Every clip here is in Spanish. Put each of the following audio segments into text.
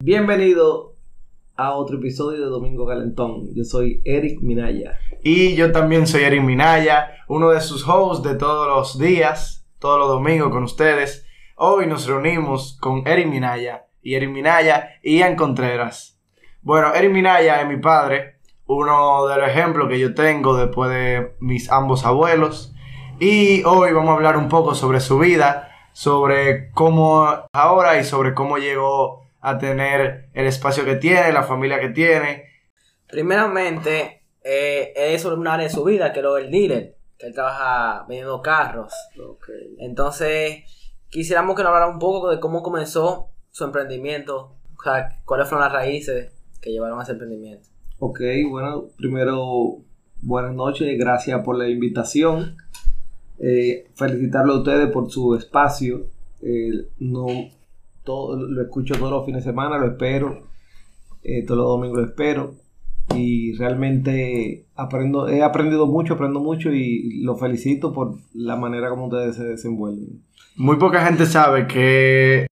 Bienvenido a otro episodio de Domingo Calentón. Yo soy Eric Minaya. Y yo también soy Eric Minaya, uno de sus hosts de todos los días, todos los domingos con ustedes. Hoy nos reunimos con Eric Minaya y Eric Minaya y Ian Contreras. Bueno, Eric Minaya es mi padre, uno de los ejemplos que yo tengo después de mis ambos abuelos. Y hoy vamos a hablar un poco sobre su vida, sobre cómo ahora y sobre cómo llegó a tener el espacio que tiene, la familia que tiene. Primeramente, eh, es un área de su vida, que es lo del dealer, que él trabaja vendiendo carros. Entonces, quisiéramos que nos hablara un poco de cómo comenzó su emprendimiento, o sea, cuáles fueron las raíces que llevaron a ese emprendimiento. Ok, bueno, primero, buenas noches, gracias por la invitación. Eh, felicitarlo a ustedes por su espacio. Eh, no todo, lo escucho todos los fines de semana, lo espero. Eh, todos los domingos lo espero. Y realmente aprendo, he aprendido mucho, aprendo mucho y lo felicito por la manera como ustedes se desenvuelven. Muy poca gente sabe que.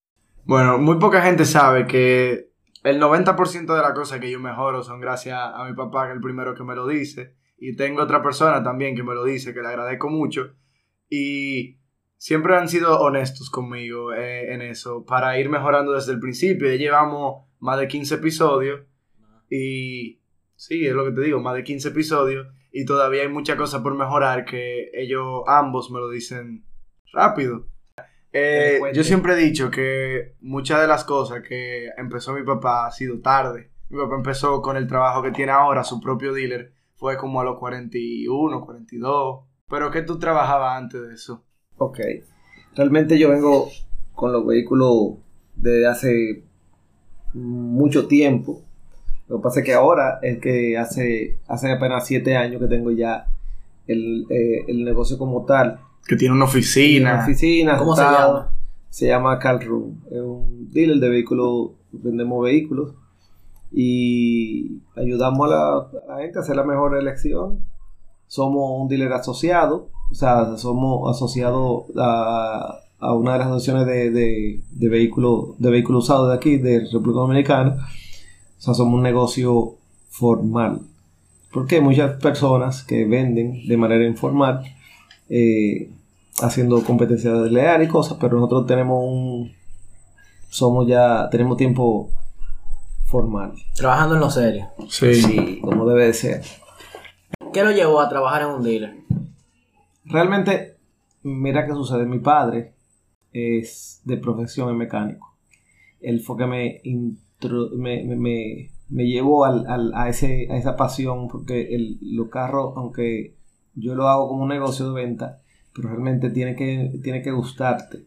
Bueno, muy poca gente sabe que el 90% de las cosas que yo mejoro son gracias a mi papá, que es el primero que me lo dice. Y tengo otra persona también que me lo dice, que le agradezco mucho. Y siempre han sido honestos conmigo eh, en eso, para ir mejorando desde el principio. Ya llevamos más de 15 episodios y sí, es lo que te digo, más de 15 episodios y todavía hay muchas cosas por mejorar que ellos ambos me lo dicen rápido. Eh, yo siempre he dicho que muchas de las cosas que empezó mi papá ha sido tarde. Mi papá empezó con el trabajo que tiene ahora, su propio dealer, fue como a los 41, 42. Pero ¿qué tú trabajabas antes de eso? Ok. Realmente yo vengo con los vehículos desde hace mucho tiempo. Lo que pasa es que ahora es que hace, hace apenas siete años que tengo ya el, eh, el negocio como tal. Que tiene una oficina. Una oficina. ¿Cómo se llama? Se llama Car Room. Es un dealer de vehículos. Vendemos vehículos. Y ayudamos a la, a la gente a hacer la mejor elección. Somos un dealer asociado. O sea, somos asociados a, a una de las asociaciones de, de, de vehículos de vehículos usados de aquí, de República Dominicana. O sea, somos un negocio formal. Porque hay muchas personas que venden de manera informal, eh, haciendo competencia desleal y cosas, pero nosotros tenemos un. Somos ya. Tenemos tiempo formal. Trabajando en lo serio. Sí. Sí, como debe de ser. ¿Qué lo llevó a trabajar en un dealer? Realmente, mira qué sucede. Mi padre es de profesión en mecánico. Él fue que me, intro- me, me, me- llevó al, al- a, ese, a esa pasión, porque el, los carros, aunque yo lo hago como un negocio de venta, pero realmente tiene que, tiene que gustarte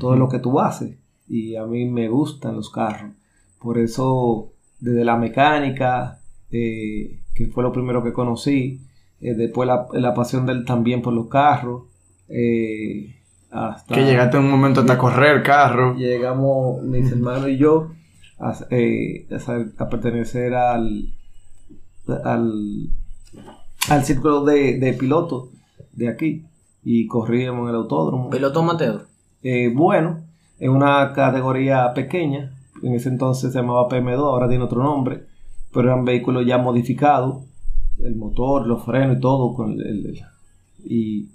todo lo que tú haces. Y a mí me gustan los carros. Por eso, desde la mecánica, eh, que fue lo primero que conocí, eh, después la, la pasión del también por los carros, eh, hasta Que llegaste en un momento hasta correr carro. llegamos mis hermanos y yo a, eh, a pertenecer al, al, al círculo de, de pilotos de aquí y corríamos en el autódromo. Piloto amateur. Eh, bueno, en una categoría pequeña, en ese entonces se llamaba PM2, ahora tiene otro nombre, pero eran vehículos ya modificados, el motor, los frenos y todo, con el- y,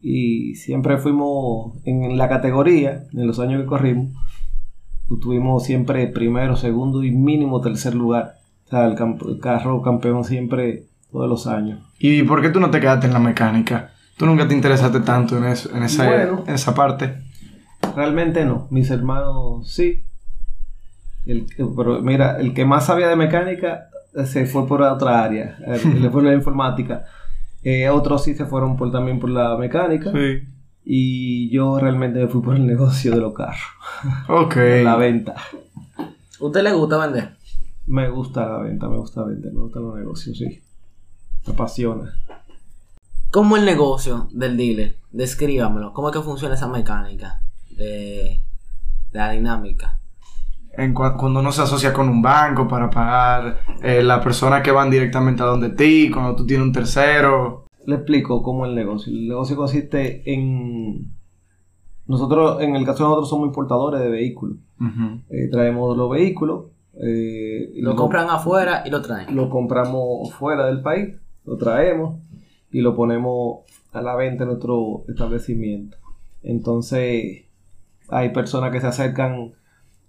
y siempre fuimos en la categoría, en los años que corrimos, tuvimos siempre primero, segundo y mínimo tercer lugar. O sea, el, camp- el carro campeón siempre, todos los años. ¿Y por qué tú no te quedaste en la mecánica? ¿Tú nunca te interesaste tanto en, eso, en, esa, Bueno. en esa parte? Realmente no. Mis hermanos sí. El- pero mira, el que más sabía de mecánica se fue por otra área. eh, Le fue la informática. Eh, otros sí se fueron por, también por la mecánica. Sí. Y yo realmente me fui por el negocio de los carros. Ok. La venta. ¿Usted le gusta vender? Me gusta la venta, me gusta vender, me gustan los negocios, sí. Me apasiona. ¿Cómo el negocio del dealer? Descríbamelo. ¿Cómo es que funciona esa mecánica de, de la dinámica? En cua- cuando uno se asocia con un banco para pagar eh, las personas que van directamente a donde ti, cuando tú tienes un tercero. Le explico cómo es el negocio. El negocio consiste en nosotros, en el caso de nosotros, somos importadores de vehículos. Eh, traemos los vehículos. Eh, lo, compran afuera y lo traen. Lo compramos fuera del país, lo traemos y lo ponemos a la venta en nuestro establecimiento. Entonces, hay personas que se acercan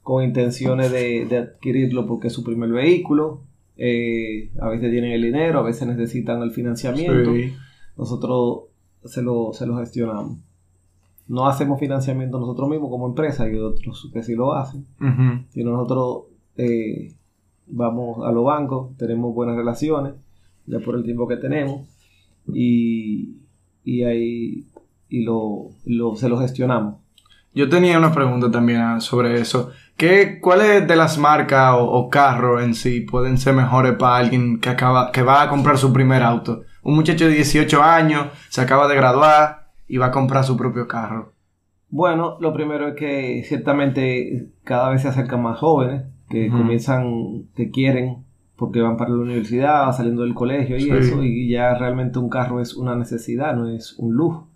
con intenciones de, adquirirlo porque es su primer vehículo. Eh, a veces tienen el dinero, a veces necesitan el financiamiento. Nosotros se lo, se lo gestionamos no hacemos financiamiento nosotros mismos como empresa, y otros que sí lo hacen, sino nosotros eh, vamos a los bancos, tenemos buenas relaciones, ya por el tiempo que tenemos, y, y ahí y lo, se lo gestionamos. Yo tenía una pregunta también sobre eso. ¿Qué, ¿Cuáles de las marcas o, carros en sí pueden ser mejores para alguien que, acaba, que va a comprar su primer auto? Un muchacho de 18 años, se acaba de graduar, y va a comprar su propio carro? Bueno, lo primero es que ciertamente cada vez se acercan más jóvenes que comienzan, que quieren, porque van para la universidad, saliendo del colegio y eso, y ya realmente un carro es una necesidad, no es un lujo.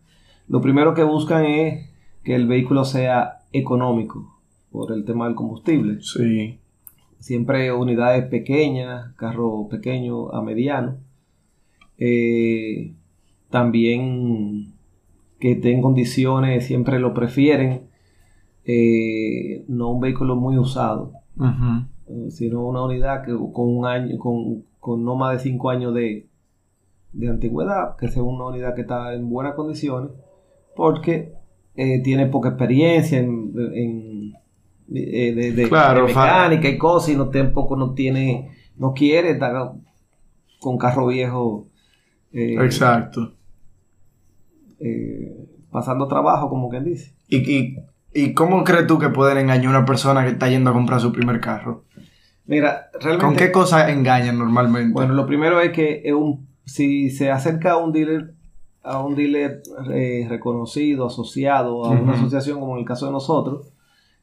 Lo primero que buscan es que el vehículo sea económico por el tema del combustible. Sí. Siempre unidades pequeñas, carro pequeño a mediano. Eh, también que esté en condiciones, siempre lo prefieren, eh, no un vehículo muy usado, eh, sino una unidad que con un año, con, no más de cinco años de, antigüedad, que sea una unidad que está en buenas condiciones, porque eh, tiene poca experiencia en, de, mecánica y cosas, y no tampoco no tiene, no quiere estar con carro viejo. Exacto. Eh, pasando trabajo, como quien dice. ¿Y, y, cómo crees tú que pueden engañar a una persona que está yendo a comprar su primer carro? Mira, realmente... ¿Con qué cosas engañan normalmente? Bueno, lo primero es que un, si se acerca a un dealer, a un dealer eh, reconocido, asociado a una asociación como en el caso de nosotros,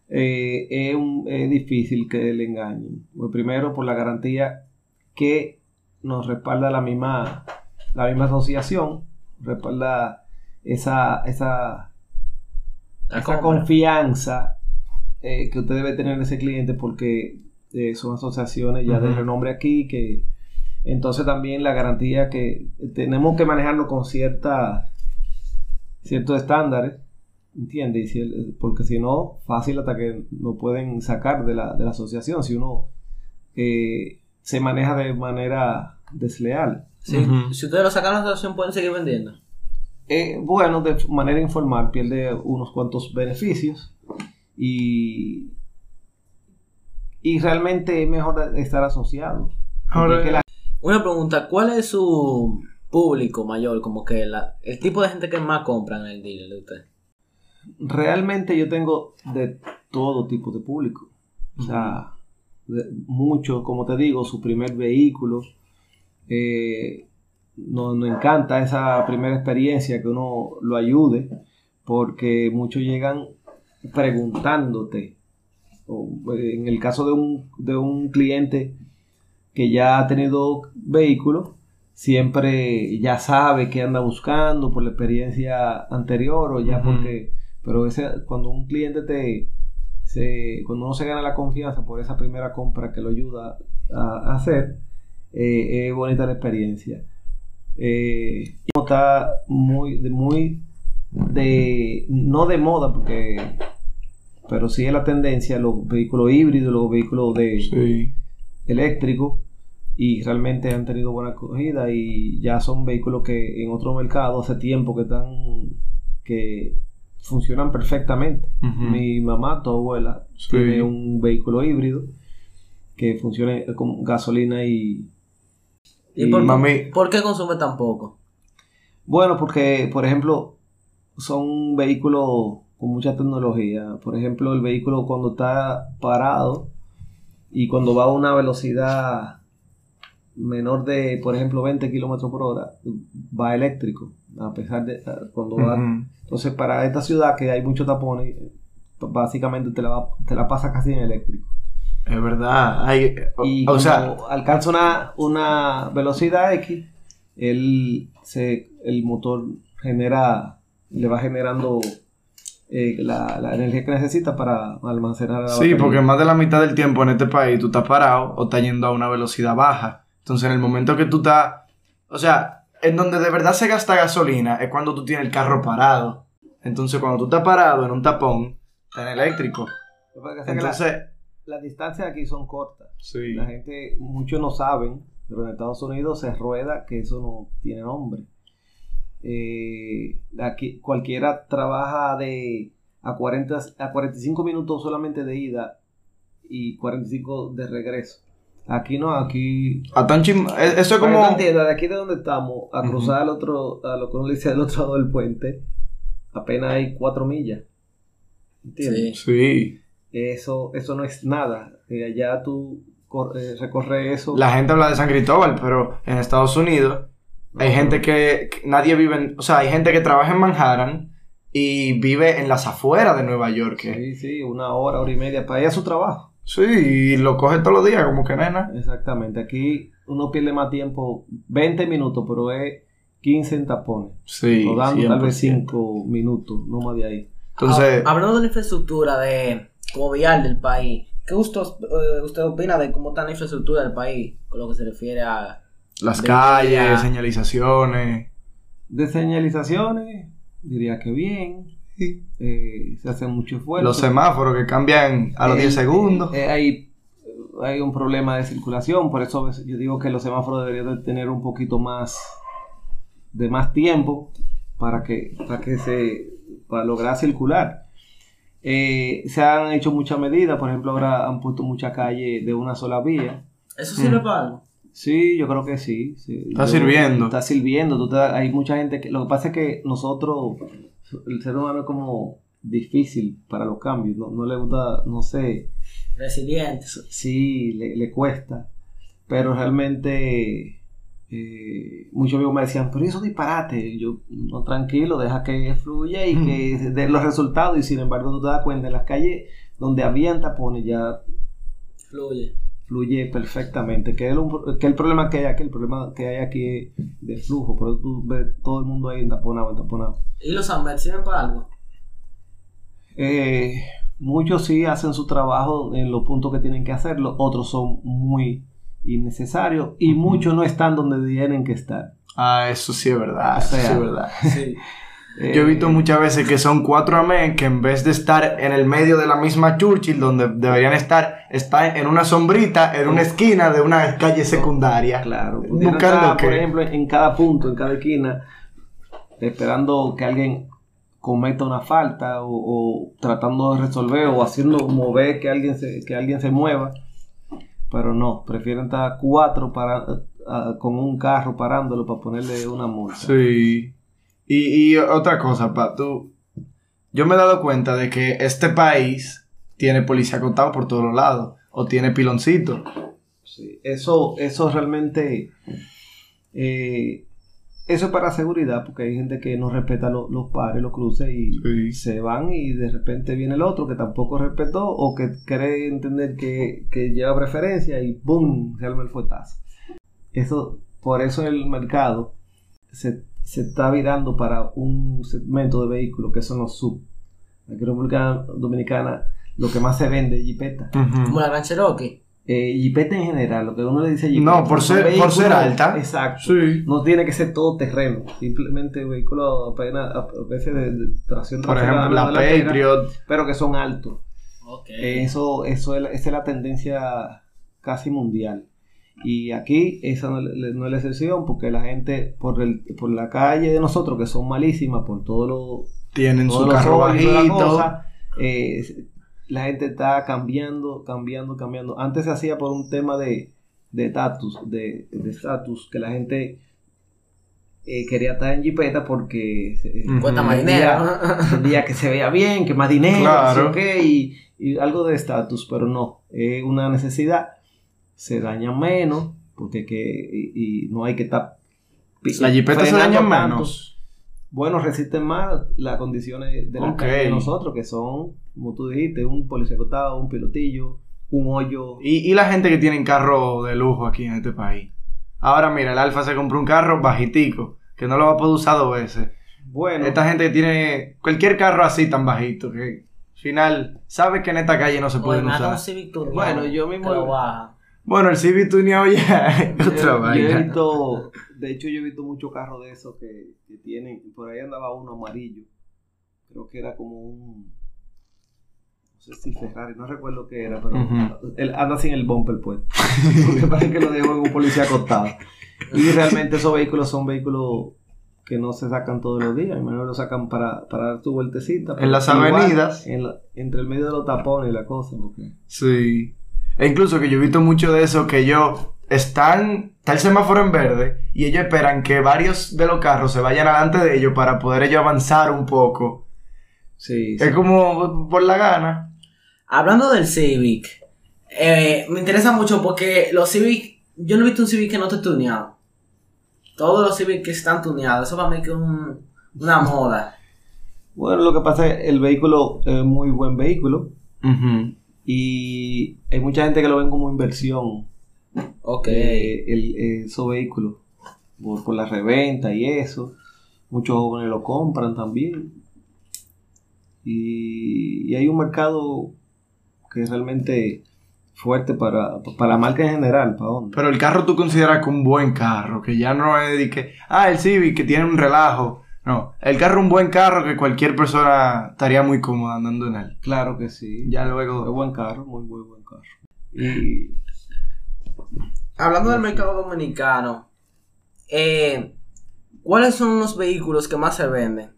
eh, es, es, difícil que le engañen. Pues primero por la garantía que nos respalda la misma, la misma asociación, respalda esa, esa, esa confianza eh, que usted debe tener en ese cliente porque eh, son asociaciones ya de renombre aquí que entonces también la garantía que tenemos que manejarlo con cierta ciertos estándares ¿entiendes? porque si no fácil hasta que no pueden sacar de la, de la asociación si uno eh, se maneja de manera desleal Si ustedes lo sacan de la asociación pueden seguir vendiendo eh, bueno, de manera informal pierde unos cuantos beneficios y, y realmente es mejor estar asociado. Una pregunta, ¿cuál es su público mayor? Como que el tipo de gente que más compra en el dealer de usted. Realmente yo tengo de todo tipo de público. O sea, mucho, como te digo, su primer vehículo. Eh, nos, encanta esa primera experiencia, que uno lo ayude, porque muchos llegan preguntándote. en el caso de un, de un cliente que ya ha tenido vehículo, siempre ya sabe qué anda buscando por la experiencia anterior o ya porque, pero ese, cuando un cliente te, se, cuando uno se gana la confianza por esa primera compra que lo ayuda a, hacer, eh, es bonita la experiencia. Eh, está muy, de, muy de, no de moda, porque, pero sí es la tendencia, los vehículos híbridos, los vehículos de eléctricos, y realmente han tenido buena acogida y ya son vehículos que en otro mercado hace tiempo que están, que funcionan perfectamente. Mi mamá, tu abuela, tiene un vehículo híbrido que funciona con gasolina y ¿Y, por, qué consume tan poco? Bueno, porque, por ejemplo, son vehículos con mucha tecnología. Por ejemplo, el vehículo cuando está parado y cuando va a una velocidad menor de, por ejemplo, 20 kilómetros por hora, va eléctrico. A pesar de cuando va. Entonces, para esta ciudad que hay muchos tapones, básicamente te la, te la pasa casi en eléctrico. Es verdad. Hay, y o sea, alcanza una, una velocidad X, el, se, el motor genera, le va generando eh, la, la energía que necesita para almacenar la Sí, batería. porque más de la mitad del tiempo en este país tú estás parado o estás yendo a una velocidad baja. Entonces, en el momento que tú estás. O sea, en donde de verdad se gasta gasolina es cuando tú tienes el carro parado. Entonces, cuando tú estás parado en un tapón, está en eléctrico. Lo que pasa es que la- Entonces, las distancias aquí son cortas. sí. La gente, muchos no saben, pero en Estados Unidos se rueda que eso no tiene nombre. Eh, aquí cualquiera trabaja de a, 40, a 45 minutos solamente de ida y 45 de regreso. Aquí no, aquí... A tan chim- eh, Eso es como. tú entiendas, de aquí de donde estamos, a cruzar al otro, a lo que uno le dice del otro lado del puente, apenas hay 4 millas. ¿Entiendes? Sí. Eso, eso no es nada. Eh, allá tú eh, recorres eso. La gente habla de San Cristóbal, pero en Estados Unidos hay gente que, que nadie vive en, o sea, hay gente que trabaja en Manhattan y vive en las afueras de Nueva York. Sí, sí, una hora, hora y media para ir a su trabajo. Sí, y lo coge todos los días, como que nena. Exactamente. Aquí uno pierde más tiempo, 20 minutos, pero es 15 en tapones. Sí, Rodando tal vez 100%. 5 minutos, no más de ahí. Entonces, Ah, hablando de la infraestructura de como vial del país, ¿qué usted, eh, usted opina de cómo está la infraestructura del país con lo que se refiere a las de- calles, señalizaciones. De señalizaciones, diría que bien. Eh, se hace mucho esfuerzo. Los semáforos que cambian a los Eh, 10 segundos. eh, hay, hay un problema de circulación, por eso yo digo que los semáforos deberían de tener un poquito más de más tiempo para que, para que se para lograr circular. Eh, se han hecho muchas medidas, por ejemplo, ahora han puesto muchas calles de una sola vía. ¿Eso sirve Mm. para algo? Sí, yo creo que sí. sí. Está Yo- sirviendo. Está sirviendo. tú te da- hay mucha gente que... Lo que pasa es que nosotros, el ser humano es como difícil para los cambios. No, no le gusta, no sé, Resilientes. sí, le, le cuesta. Pero realmente eh, muchos amigos me decían, pero eso disparate. Y Yo, no, tranquilo, deja que fluya y que se den los resultados. Y sin embargo, tú te das cuenta, en las calles donde habían tapones ya Fluye. fluye perfectamente. Que el, que el problema que hay aquí, el problema que hay aquí es de flujo, pero tú ves todo el mundo ahí entaponado, entaponado. ¿Y los AMET sirven para algo? Eh, muchos sí hacen su trabajo en los puntos que tienen que hacerlo, otros son muy innecesarios y muchos no están donde tienen que estar. Ah, eso sí es verdad. O eso sí es verdad. Sí. Eh, Yo he visto muchas veces que son cuatro amén que en vez de estar en el medio de la misma Churchill donde deberían estar, están en una sombrita, en una esquina de una calle secundaria. Claro, Buscando pudieran estar, que- por ejemplo, en cada punto, en cada esquina, esperando que alguien cometa una falta o, o tratando de resolver o haciendo mover que alguien se, que alguien se mueva. Pero no, prefieren estar cuatro para, con un carro parándolo para ponerle una multa. Sí. Y, y otra cosa, pa, tú. Yo me he dado cuenta de que este país tiene policía acotado por todos lados. O tiene piloncito. Sí, Eso, eso realmente, eh, eso es para seguridad, porque hay gente que no respeta lo- los pares, los cruces y Sí. se van y de repente viene el otro que tampoco respetó o que cree entender que, que lleva preferencia y ¡boom! se arma el fuetazo. Eso, por eso el mercado se, se está virando para un segmento de vehículos que son los sub. Aquí en República Dominicana lo que más se vende es jipeta. Como la Gran Cherokee. Eh, jipeta en general, lo que uno le dice jipeta. No, por son ser- por vehículos- ser alta. Exacto. Sí. No tiene que ser todo terreno. Simplemente vehículos apenas a veces de, de tracción Por trasera, ejemplo, la Patriot. Pero que son altos. Ok. Eso, eso es, la- esa es la tendencia casi mundial. Y aquí esa no, es- no es la excepción porque la gente por, el, por la calle de nosotros, que son malísimas por todo lo, Tienen todos su carro bajito. eh, la gente está cambiando, cambiando, cambiando. Antes se hacía por un tema de de estatus, de de estatus, que la gente eh, quería estar en jipeta porque Ujú. Cuesta más dinero. entendía que se veía bien, que más dinero, Claro. y algo de estatus, pero no, es una necesidad, se daña menos, porque que, y, y no hay que estar... La jipeta se daña menos. Bueno, resisten más las condiciones de la Ok. calle de nosotros, que son, como tú dijiste, un policía acotado, un pilotillo, un hoyo. Y, y la gente que tiene carro de lujo aquí en este país. Ahora mira, el Alfa se compró un carro bajitico, que no lo va a poder usar dos veces. Bueno. Esta gente tiene cualquier carro así tan bajito que al final sabe que en esta calle no se puede usar. bueno, yo mismo. Bueno, el Civic tuneado ya otra yo, he visto, de hecho, yo he visto muchos carros de esos que, que tienen. Por ahí andaba uno amarillo. Creo que era como un no sé si Ferrari, no recuerdo qué era, pero él anda sin el bumper pues. Porque parece que lo dejó en un policía acostado. Y realmente esos vehículos son vehículos que no se sacan todos los días, menos lo sacan para, para dar tu vueltecita. En las avenidas. entre el medio de los tapones y la cosa. Sí. E incluso que yo he visto mucho de eso que yo están, está el semáforo en verde y ellos esperan que varios de los carros se vayan adelante de ellos para poder ellos avanzar un poco. Sí. Es como por la gana. Hablando del Civic, eh, me interesa mucho porque los Civic, yo no he visto un Civic que no esté tuneado. Todos los Civic que están tuneados, eso para mí que es una moda. Bueno, lo que pasa es que el vehículo es muy buen vehículo. Y hay mucha gente que lo ven como inversión. Ok. Eh, el, esos vehículos. Por, por, la reventa y eso. Muchos jóvenes lo compran también. Y, y hay un mercado que es realmente fuerte para, para la marca en general. ¿para Pero el carro tú consideras que un buen carro, que ya no es de que, ah, el Civic que tiene un relajo. No, el carro es un buen carro que cualquier persona estaría muy cómoda andando en él. Claro que sí. Ya luego. Es buen carro, muy, muy buen carro. Y. Hablando del mercado dominicano, eh, ¿cuáles son los vehículos que más se venden?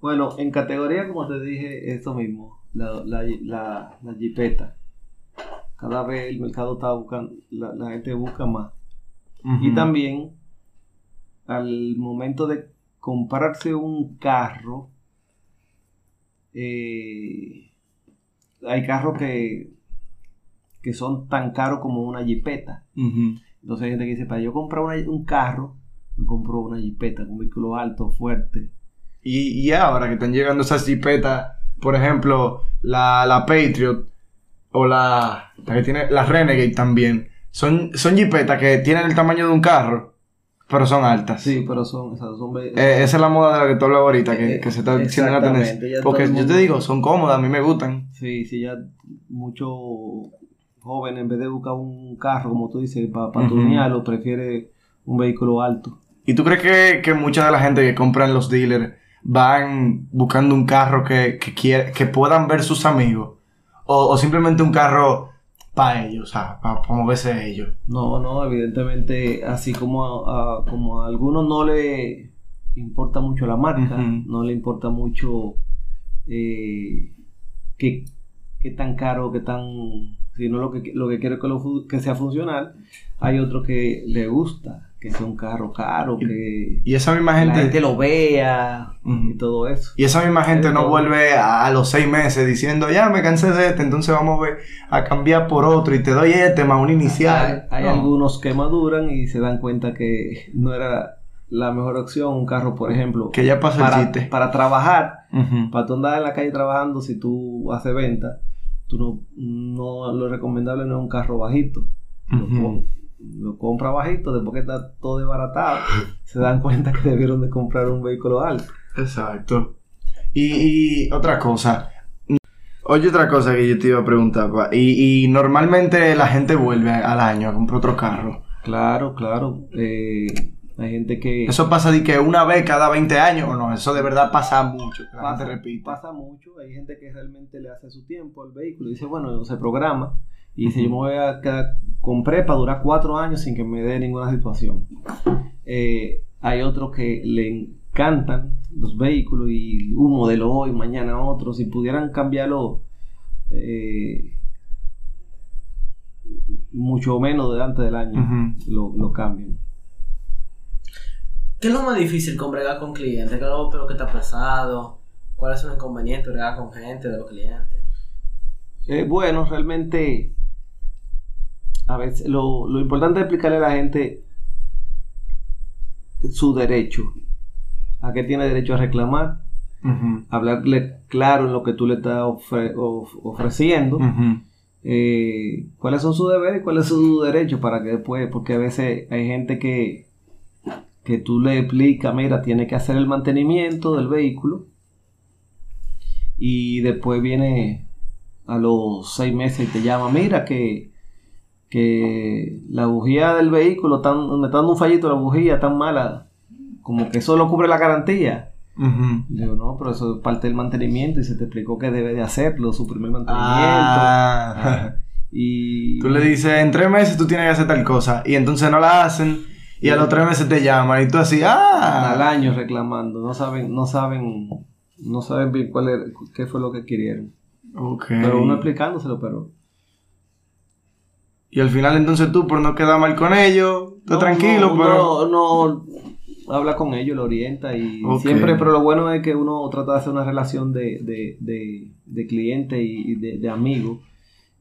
Bueno, en categoría, como te dije, esto mismo la, la, la, la jipeta. Cada vez el mercado está buscando, la, gente busca más. Y también al momento de comprarse un carro, eh, hay carros que, que son tan caros como una jipeta. Entonces hay gente que dice, para yo comprar un carro, me compro una jipeta, un vehículo alto, fuerte. Y, y ahora que están llegando esas jipetas por ejemplo, la, la Patriot o la, la que tiene la Renegade también, son, son jipetas que tienen el tamaño de un carro, pero son altas. Sí, pero son, son eh, esa es la moda de la que tú hablas ahorita, que, eh, que se está haciendo la tendencia. Porque yo te digo, son cómodas, a mí me gustan. Sí, sí, ya muchos jóvenes en vez de buscar un carro, como tú dices, para pa uh prefiere un vehículo alto. ¿Y tú crees que, que mucha de la gente que compran los dealers van buscando un carro que, que, que puedan ver sus amigos. O, simplemente un carro para ellos, o sea, para, moverse ellos. No, no, evidentemente, así como a, como a algunos no le importa mucho la marca, no le importa mucho eh, qué, tan caro, qué tan sino lo que, lo que quiere que, que sea funcional. Hay otro que le gusta que sea un carro caro, que y esa misma gente, la gente lo vea y todo eso. Y esa misma gente no vuelve a, los seis meses diciendo, ya me cansé de este, entonces vamos a, cambiar por otro y te doy este más un inicial. Hay, algunos que maduran y se dan cuenta que no era la mejor opción un carro, por ejemplo. Que ya pasa para, el chiste. Para trabajar, para tú andar en la calle trabajando, si tú haces venta, tú no, no lo recomendable no es un carro bajito lo compra bajito, después que está todo desbaratado, se dan cuenta que debieron de comprar un vehículo alto. Exacto. Y, otra cosa. Oye, otra cosa que yo te iba a preguntar, y, y, normalmente la gente vuelve al año a comprar otro carro. Claro, claro. Eh, hay gente que... Eso pasa de que una vez cada 20 años o no, eso de verdad pasa mucho. pasa, pasa mucho, hay gente que realmente le hace su tiempo al vehículo, dice, bueno, se programa y si yo me voy a quedar, compré para durar cuatro años sin que me dé ninguna situación. Eh, hay otros que le encantan los vehículos y un modelo hoy, mañana otro. Si pudieran cambiarlo eh, mucho menos delante del año, lo, cambian. ¿Qué es lo más difícil con bregar con clientes? ¿Qué es lo que está pasado? ¿Cuál es el inconveniente bregar con gente de los clientes? Eh, bueno, realmente a veces lo, importante es explicarle a la gente su derecho, a qué tiene derecho a reclamar, hablarle claro en lo que tú le estás ofreciendo, eh, cuáles son sus deberes y cuáles son sus derechos para que después, porque a veces hay gente que, que tú le explicas, mira, tiene que hacer el mantenimiento del vehículo y después viene a los seis meses y te llama, mira que, que la bujía del vehículo, tan, me está dando un fallito la bujía tan mala, como que eso lo cubre la garantía. Digo, no, pero eso es parte del mantenimiento y se te explicó que debe de hacerlo, su primer mantenimiento. Ah. Y Tú le dices, en tres meses tú tienes que hacer tal cosa. Y entonces no la hacen. Y a los tres meses te llaman. Y tú así, al ¡ah! año reclamando, no saben, no saben, no saben bien cuál era- qué fue lo que querían. Pero uno explicándoselo, pero Y al final entonces tú, por no quedar mal con ellos, estás No, tranquilo, no, pero... No, no habla con ellos, lo orienta y siempre, pero lo bueno es que uno trata de hacer una relación de, de, de, de cliente y de, de amigo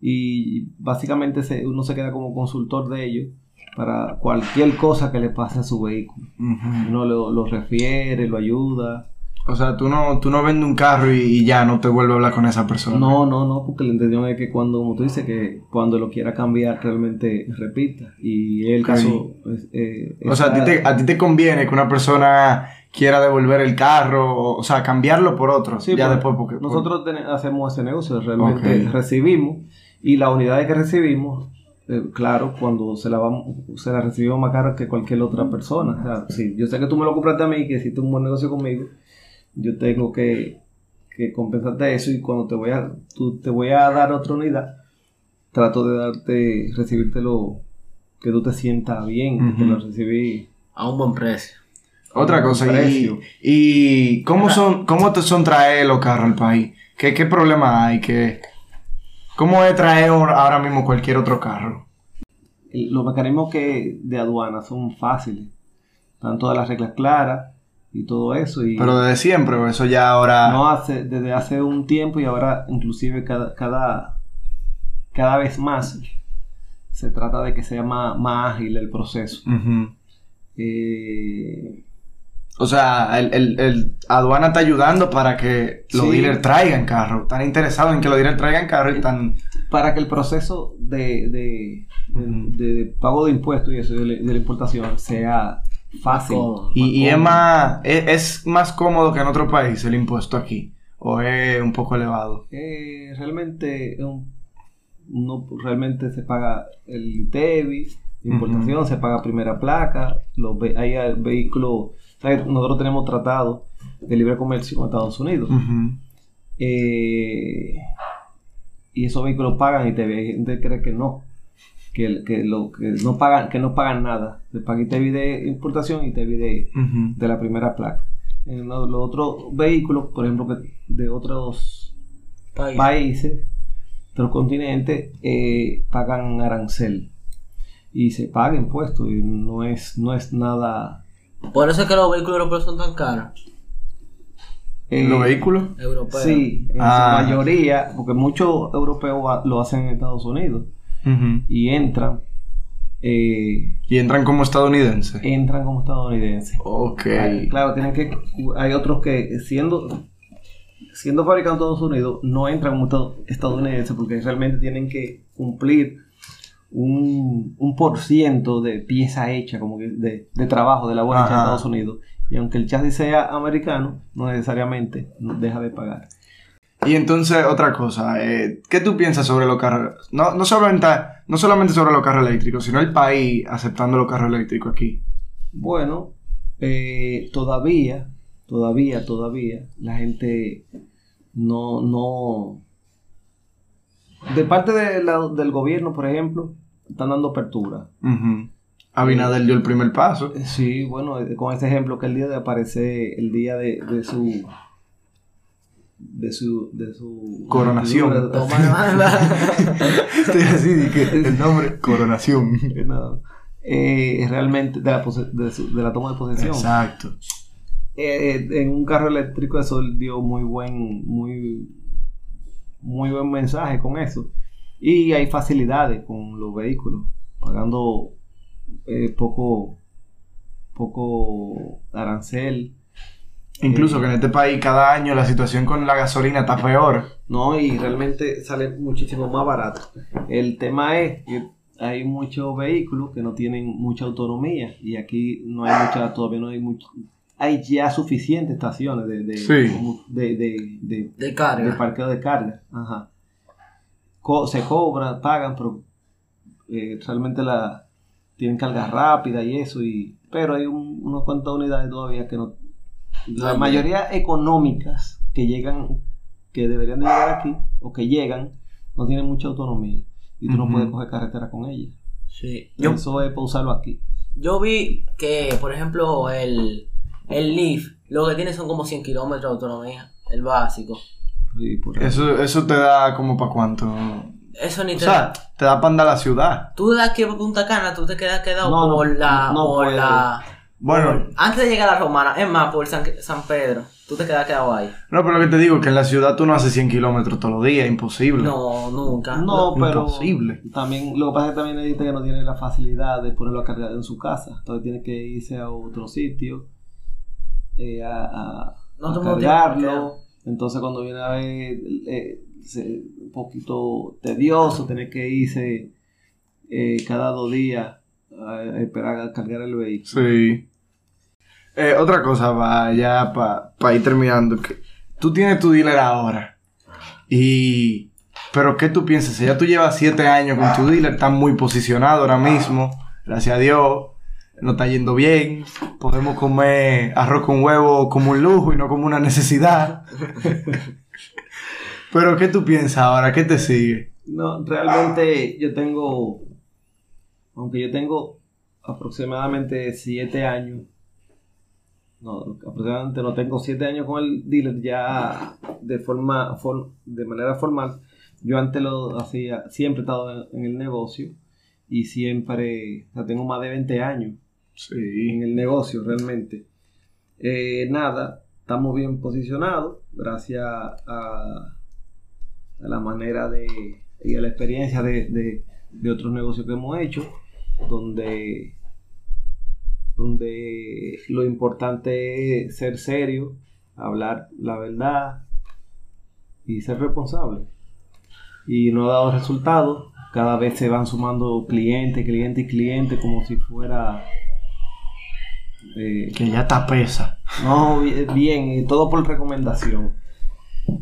y básicamente se- uno se queda como consultor de ellos para cualquier cosa que le pase a su vehículo. Ujú. Uno lo, lo refiere, lo ayuda. O sea, tú no, tú no vendes un carro y, y ya no te vuelves a hablar con esa persona. No, no, no, porque la intención es que cuando, como tú dices, que cuando lo quiera cambiar realmente repita. Y el Ok. caso... eh, O sea, a ti, te, a ti te conviene que una persona quiera devolver el carro, o, sea, cambiarlo por otro. Sí, ya después, porque... Nosotros hacemos ese negocio, realmente recibimos y la unidad que recibimos, eh, claro, cuando se la vamos, se la recibimos más cara que cualquier otra persona. O sea, sí, yo sé que tú me lo compraste a mí, que hiciste un buen negocio conmigo, yo tengo que, que compensarte eso y cuando te voy a, tú, te voy a dar otra unidad, trato de darte, recibirte lo que tú te sientas bien, que te lo recibí. A un buen precio. Otra cosa, y, Precio. y ¿cómo son, cómo te son traer los carros al país? ¿Qué, qué problema hay? ¿Qué, ¿Cómo es traer ahora mismo cualquier otro carro? los mecanismos que de aduana son fáciles. Están todas las reglas claras y todo eso. Y Pero desde siempre, o eso ya ahora... no hace, desde hace un tiempo y ahora inclusive cada, cada, cada vez más se trata de que sea más, más ágil el proceso. Ujú. Eh, O sea, el, el- el aduana está ayudando para que los Sí. dealers traigan carro. Están interesados en que los dealers traigan carro y están... para que el proceso de, de, de- de pago de impuestos y eso de la importación sea fácil. cómodo. Y, y es más... Es, es más cómodo que en otro país el impuesto aquí. O es un poco elevado. Eh, realmente no realmente se paga el ITEVI, de importación, se paga primera placa, los hay eh, vehículos, nosotros tenemos tratado de libre comercio con Estados Unidos eh, y esos vehículos pagan ITEVI, hay gente que cree que no, que, que, lo, que no pagan que no pagan nada, se paga ITEVI de importación y ITEVI de, de la primera placa. En los, otros vehículos, por ejemplo, que de otros País. países, otros continentes, eh, pagan arancel. Y se paga impuesto y no es, no es nada... Por eso es que los vehículos europeos son tan caros. eh, ¿Los vehículos? Europeos. Sí, en Ah. su mayoría, porque muchos europeos lo hacen en Estados Unidos Y entran, eh, Y entran como estadounidenses. entran como estadounidenses. Ok. Hay- Claro, tienen que. Hay otros que siendo siendo fabricados en Estados Unidos no entran como estad- estadounidenses porque realmente tienen que cumplir un, un por ciento de pieza hecha, como que de, de trabajo de labor hecha en. Estados Unidos. Y aunque el chasis sea americano, no necesariamente deja de pagar. Y entonces, otra cosa, eh, ¿qué tú piensas sobre los carros? No, no, solamente, no solamente sobre los carros eléctricos, sino el país aceptando los carros eléctricos aquí. Bueno, eh, todavía, todavía, todavía, la gente no, no... De parte de la- del gobierno, por ejemplo, están dando apertura. Ujú. Abinader dio el primer paso. Sí, bueno, eh, con ese ejemplo que el día de aparece, el día de, de su... De su, de su Coronación. Estoy así, de que el nombre, coronación. No, eh, realmente de la, pose- de, su- de la toma de posesión. Exacto. Eh, eh, en un carro eléctrico eso dio muy buen muy muy buen mensaje con eso y hay facilidades con los vehículos pagando eh, poco poco arancel Incluso que en este país cada año la situación con la gasolina está peor. no y realmente sale muchísimo más barato el tema es que hay muchos vehículos que no tienen mucha autonomía y aquí no hay mucha, todavía no hay mucho, hay ya suficientes estaciones de, de, Sí. de, de, de- De carga. de parqueo de carga. Ajá. Co- se cobran, pagan, pero eh, realmente la tienen carga rápida y eso, y pero hay un- unas cuantas unidades todavía que no... La Ay, mayoría económicas que llegan, que deberían de llegar aquí, o que llegan, no tienen mucha autonomía. Y tú no puedes coger carretera con ellas. Sí. Yo, Eso es para usarlo aquí. yo vi que, por ejemplo, el, el Leaf, lo que tiene son como 100 kilómetros de autonomía, el básico. Ahí. Eso, eso te da como para cuánto. Eso ni O te sea, te da para andar a la ciudad. Tú de aquí a Punta Cana, tú te quedas quedado No, no, por la. no por puedo. la Bueno, antes de llegar a la Romana, es más, por San, San Pedro, tú te quedas quedado ahí. no, pero lo que te digo es que en la ciudad tú no haces 100 kilómetros todos los días, imposible. No, nunca. No, pero Imposible. también lo que pasa es que también hay gente que no tiene la facilidad de ponerlo a cargar en su casa. Entonces tiene que irse a otro sitio eh, a, a- No cargarlo. Entonces cuando viene a ver eh, un poquito tedioso tener que irse eh, cada dos días a, esperar a cargar el vehículo. Sí. Eh, otra cosa, va ya para ir terminando. Que tú tienes tu dealer ahora. Y. Pero, ¿qué tú piensas? Si ya tú llevas 7 años con tu dealer, estás muy posicionado ahora mismo. Gracias a Dios. Nos está yendo bien. Podemos comer arroz con huevo como un lujo y no como una necesidad. pero, ¿qué tú piensas ahora? ¿Qué te sigue? No, realmente yo tengo, aunque yo tengo aproximadamente siete años, no, aproximadamente no tengo siete años con el dealer ya de forma, for- de manera formal. Yo antes lo hacía, siempre he estado en, el negocio y siempre, o sea, tengo más de 20 años en el negocio realmente. Eh, nada, estamos bien posicionados gracias a, a la manera de y a la experiencia de, de- de otros negocios que hemos hecho, donde, donde lo importante es ser serio, hablar la verdad y ser responsable. Y no ha dado resultados, cada vez se van sumando clientes, clientes y clientes como si fuera... eh, Que ya está pesa. no, bi- bien, y todo por recomendación.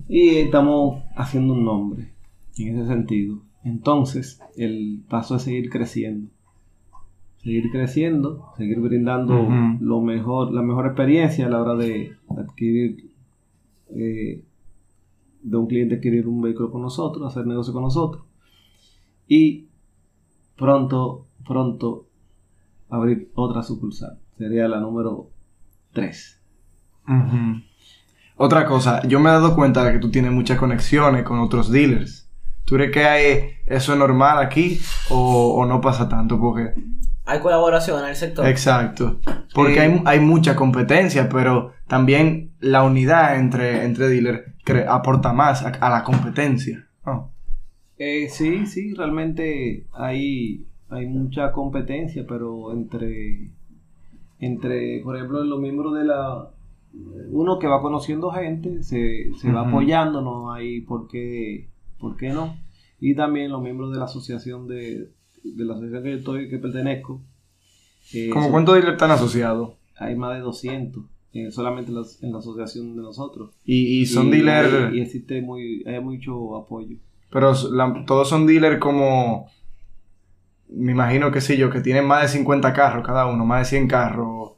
Y estamos haciendo un nombre en ese sentido. Entonces, el paso es seguir creciendo. Seguir creciendo, seguir brindando lo mejor, la mejor experiencia a la hora de adquirir, eh, de un cliente adquirir un vehículo con nosotros, hacer negocio con nosotros. Y pronto, pronto abrir otra sucursal. Sería la número 3. Ujú. Otra cosa, yo me he dado cuenta de que tú tienes muchas conexiones con otros dealers. ¿Tú crees que hay, eso es normal aquí o, o no pasa tanto? Porque, Hay colaboración en el sector. exacto. Porque Eh, hay, hay mucha competencia, pero también la unidad entre, entre dealers aporta más a, a la competencia. Ah. Eh, sí, sí, realmente hay, hay mucha competencia, pero entre, entre, por ejemplo, los miembros de la... Uno que va conociendo gente, se, se va Ujú. apoyando, no hay por qué, por qué no. Y también los miembros de la asociación de, de la asociación que yo estoy, que pertenezco. eh, ¿Cómo cuántos dealers están asociados? Hay más de 200, eh, solamente en las- en la asociación de nosotros. Y, y son Y- dealers, Y existe muy, hay mucho apoyo. pero la- todos son dealers como, me imagino que sí yo, que tienen más de 50 carros cada uno, más de 100 carros.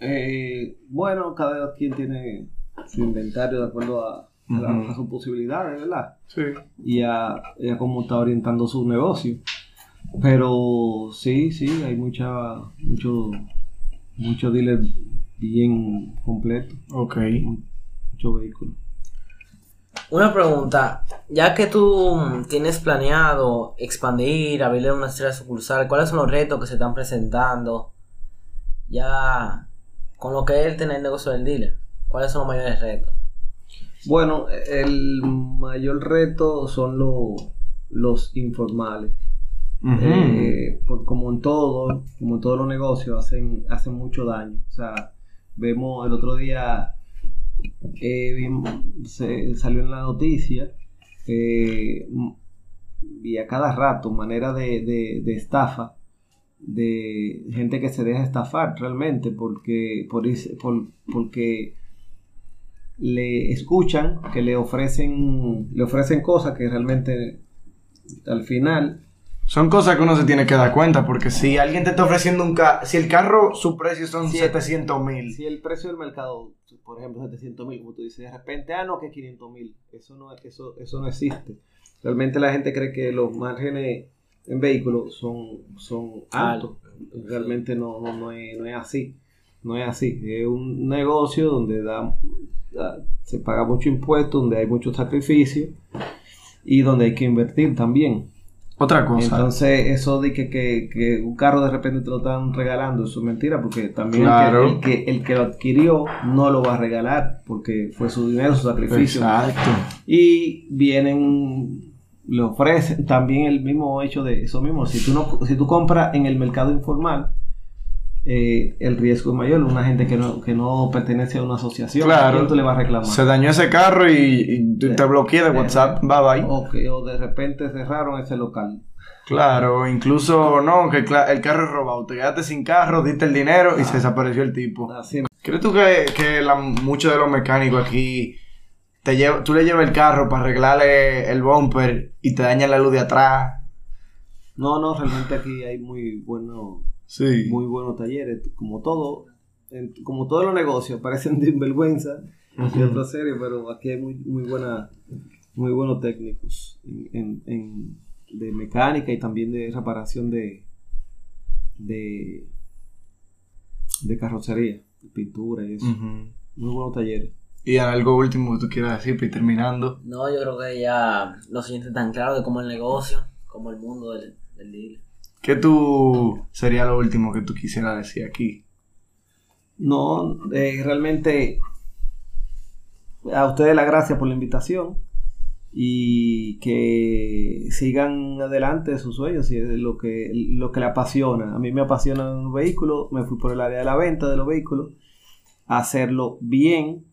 Eh, bueno, cada quien tiene su inventario de acuerdo a, a la- Ujú. a sus posibilidades, ¿verdad? Sí. Y a, y a cómo está orientando su negocio. Pero sí, sí, hay mucha, mucho, mucho dealer bien completo, Ok. mucho vehículo. Una pregunta, ya que tú tienes planeado expandir, abrirle una estrella sucursal, ¿cuáles son los retos que se están presentando? Ya con lo que es el tener negocio del dealer, ¿cuáles son los mayores retos? Bueno, el mayor reto son lo- los informales. Eh, por, como en todo, como en todos los negocios, hacen, hacen mucho daño. O sea, vemos el otro día, eh, vimos- se salió en la noticia, eh, y a cada rato manera de, de, estafa de gente que se deja estafar realmente porque por, por, porque le escuchan que le ofrecen le ofrecen cosas que realmente al final son cosas que uno se tiene que dar cuenta, porque si alguien te está ofreciendo un carro, si el carro, su precio son 700 mil. Si el precio del mercado, por ejemplo, 700 mil, como tú dices, de repente, ah, no, que 500 mil, eso no, eso, eso no existe. Realmente la gente cree que los márgenes en vehículos son, son altos. Realmente no, no, no, es, no es así. No es así. Es un negocio donde da, se paga mucho impuesto, donde hay mucho sacrificio y donde hay que invertir también. Otra cosa. Entonces, eso de que, que, un carro de repente te lo están regalando, eso es mentira, porque también el, que, el, que, lo adquirió no lo va a regalar, porque fue su dinero, su sacrificio. Exacto. Y vienen, le ofrecen también el mismo hecho de eso mismo. Si tú, no, si tú compras en el mercado informal, eh, el riesgo es mayor. Una gente que no, que no pertenece a una asociación, claro, tú le vas a reclamar? Se dañó ese carro y, te bloqueé de WhatsApp, bye bye. O, o de repente cerraron ese local. Claro, incluso no, que el carro es robado. Te quedaste sin carro, diste el dinero y se desapareció el tipo. ¿Crees tú que, que muchos de los mecánicos aquí te tú le llevas el carro para arreglarle el bumper y te dañan la luz de atrás? No, no, realmente aquí hay muy buenos muy buenos talleres, como todo, como todos los negocios, parecen de vergüenza y otra serie, pero aquí hay muy, muy, buena, muy buenos técnicos en, de mecánica y también de reparación de, de, de carrocería, pintura y eso. Muy buenos talleres. ¿Y algo último que tú quieras decir, y terminando? No, yo creo que ya lo siguiente tan claro de cómo el negocio, como el mundo del, del deal. ¿Qué tú sería lo último que tú quisieras decir aquí? No, eh, realmente a ustedes la gracias por la invitación y que sigan adelante sus sueños y es lo que, lo que le apasiona. A mí me apasiona un vehículo, me fui por el área de la venta de los vehículos, hacerlo bien,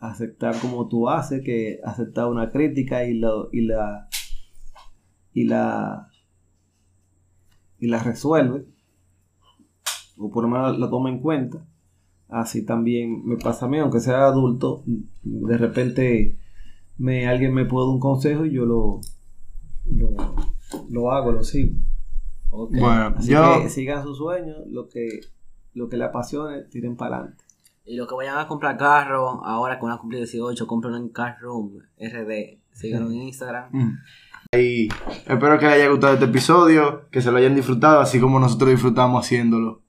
aceptar como tú haces, que aceptar una crítica y, lo, y la y la y la resuelve, o por lo menos la toma en cuenta. Así también me pasa a mí, aunque sea adulto, de repente me, alguien me puede dar un consejo y yo lo, lo, hago, lo sigo. Bueno, yo... que sigan sus sueños, lo que, lo que le apasione, tiren para adelante. Y los que vayan a comprar carro, ahora con una cumplir 18, compren en Car Room RD. Síganos en Instagram. Mm. Y espero que les haya gustado este episodio, que se lo hayan disfrutado, así como nosotros disfrutamos haciéndolo.